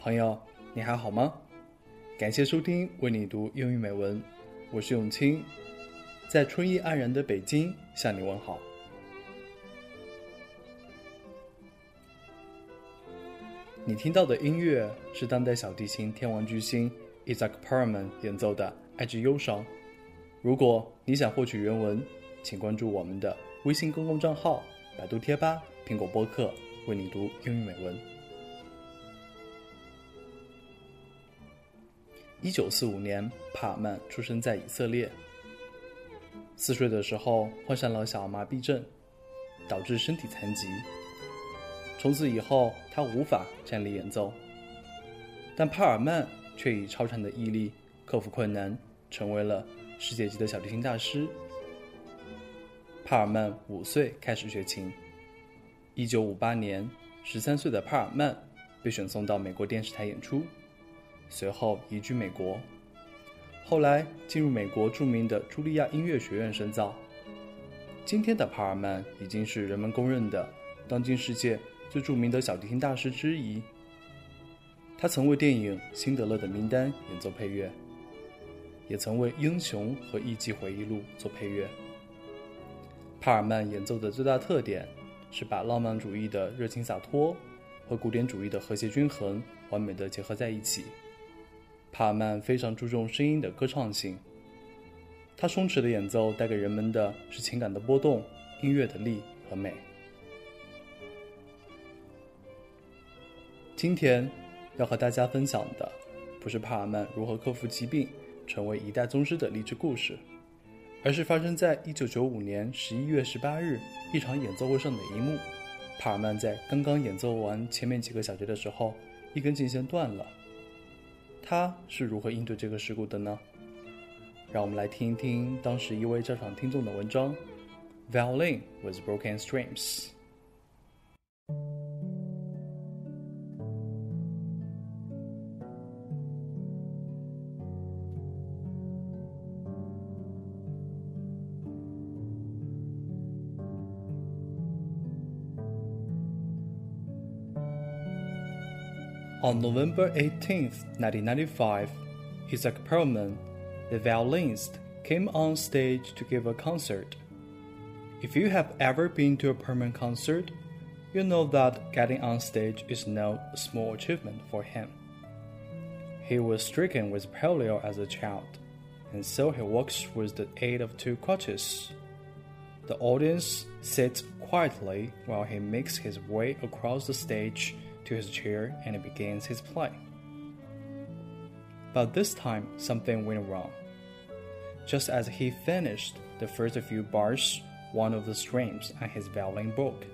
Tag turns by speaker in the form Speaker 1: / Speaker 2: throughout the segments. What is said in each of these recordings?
Speaker 1: 朋友，你还好吗？感谢收听为你读英语美文，我是永清，在春意盎然的北京向你问好。你听到的音乐是当代小提琴天王巨星 Isaac Perlman 演奏的《爱之忧伤》。如果你想获取原文，请关注我们的微信公共账号、百度贴吧、苹果播客，为你读英语美文。一九四五年，帕尔曼出生在以色列。四岁的时候患上了小儿麻痹症，导致身体残疾。从此以后，他无法站立演奏。但帕尔曼却以超常的毅力克服困难，成为了世界级的小提琴大师。帕尔曼五岁开始学琴。一九五八年，十三岁的帕尔曼被选送到美国电视台演出，随后移居美国，后来进入美国著名的茱莉亚音乐学院深造。今天的帕尔曼已经是人们公认的当今世界。最著名的小提琴大师之一，他曾为电影《辛德勒的名单》演奏配乐，也曾为《英雄和艺伎回忆录》做配乐。帕尔曼演奏的最大特点是把浪漫主义的热情洒脱和古典主义的和谐均衡完美的结合在一起。帕尔曼非常注重声音的歌唱性，他松弛的演奏带给人们的是情感的波动、音乐的力和美。今天要和大家分享的，不是帕尔曼如何克服疾病，成为一代宗师的励志故事，而是发生在一九九五年十一月十八日一场演奏会上的一幕。帕尔曼在刚刚演奏完前面几个小节的时候，一根琴弦断了。他是如何应对这个事故的呢？让我们来听一听当时一位在场听众的文章：Violin with broken strings。On November 18, 1995, Isaac Perlman, the violinist, came on stage to give a concert. If you have ever been to a Perlman concert, you know that getting on stage is no small achievement for him. He was stricken with polio as a child, and so he walks with the aid of two crutches. The audience sits quietly while he makes his way across the stage to his chair and begins his play. But this time, something went wrong. Just as he finished the first few bars, one of the strings on his violin broke.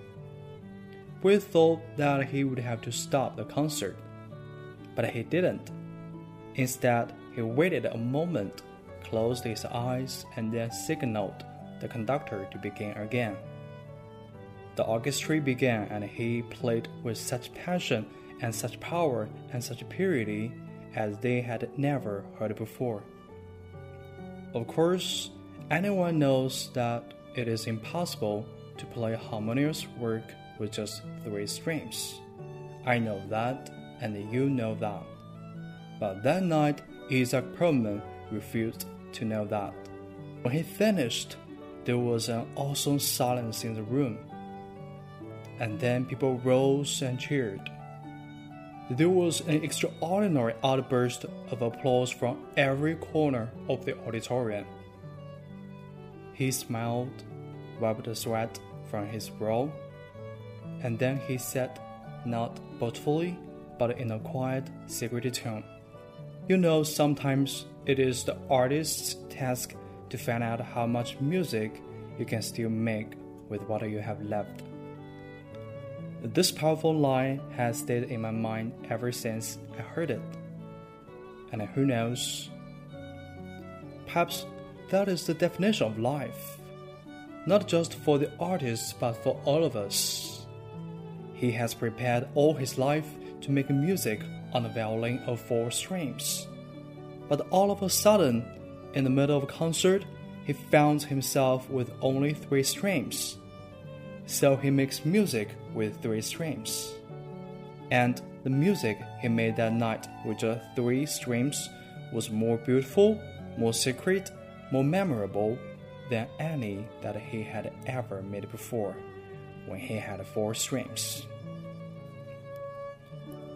Speaker 1: We thought that he would have to stop the concert, but he didn't. Instead, he waited a moment, closed his eyes, and then signaled the conductor to begin again. The orchestra began, and he played with such passion and such power and such purity as they had never heard before. Of course, anyone knows that it is impossible to play harmonious work with just three strings. I know that, and you know that. But that night, Isaac Perlman refused to know that. When he finished, there was an awesome silence in the room and then people rose and cheered. There was an extraordinary outburst of applause from every corner of the auditorium. He smiled, wiped the sweat from his brow, and then he said, not boastfully, but in a quiet, secret tone, You know, sometimes it is the artist's task to find out how much music you can still make with what you have left. This powerful line has stayed in my mind ever since I heard it. And who knows? Perhaps that is the definition of life, not just for the artist but for all of us. He has prepared all his life to make music on a violin of four strings. But all of a sudden, in the middle of a concert, he found himself with only three strings so he makes music with three strings. And the music he made that night with the three strings was more beautiful, more secret, more memorable than any that he had ever made before when he had four strings.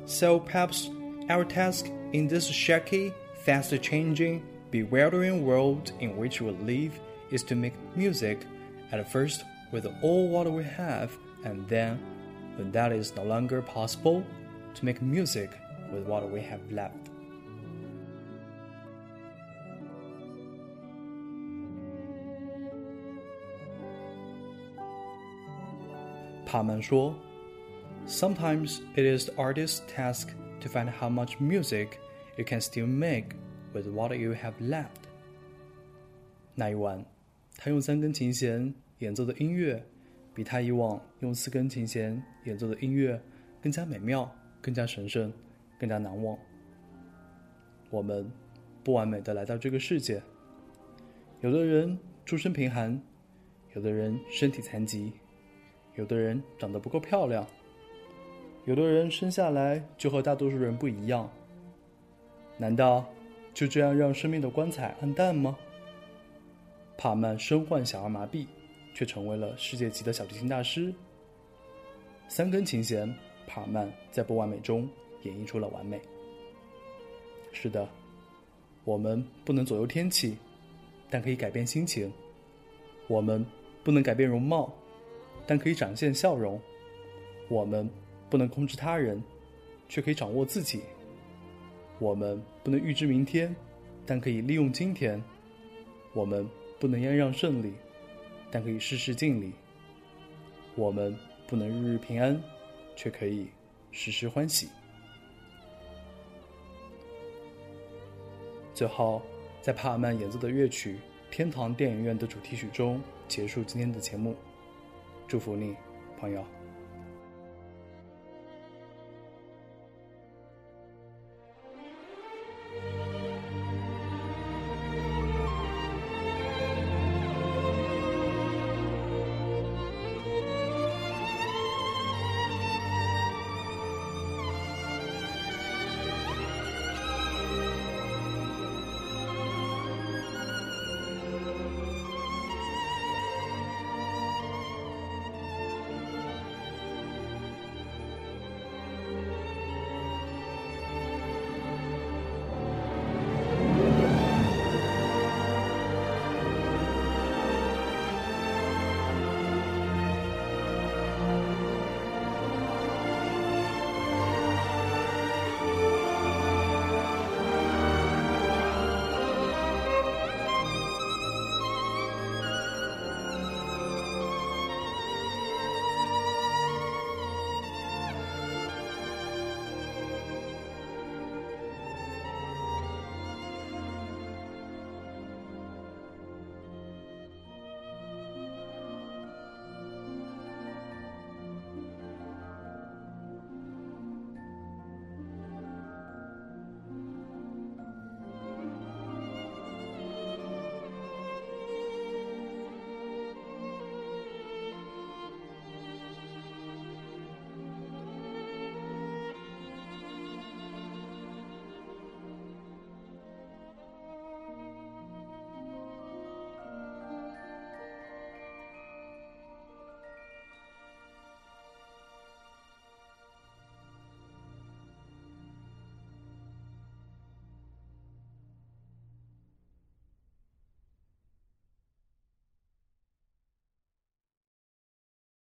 Speaker 1: So perhaps our task in this shaky, fast changing, bewildering world in which we live is to make music at first with all what we have, and then, when that is no longer possible, to make music with what we have left. 帕曼说：“Sometimes it is the artist's task to find how much music you can still make with what you have left。”那一晚，他用三根琴弦 演奏的音乐，比他以往用四根琴弦演奏的音乐更加美妙、更加神圣、更加难忘。我们不完美的来到这个世界，有的人出身贫寒，有的人身体残疾。有的人长得不够漂亮，有的人生下来就和大多数人不一样。难道就这样让生命的光彩暗淡吗？帕曼身患小儿麻痹，却成为了世界级的小提琴大师。三根琴弦，帕曼在不完美中演绎出了完美。是的，我们不能左右天气，但可以改变心情；我们不能改变容貌。但可以展现笑容。我们不能控制他人，却可以掌握自己。我们不能预知明天，但可以利用今天。我们不能样样胜利，但可以事事尽力。我们不能日日平安，却可以时时欢喜。最后，在帕尔曼演奏的乐曲《天堂电影院》的主题曲中结束今天的节目。祝福你，朋友。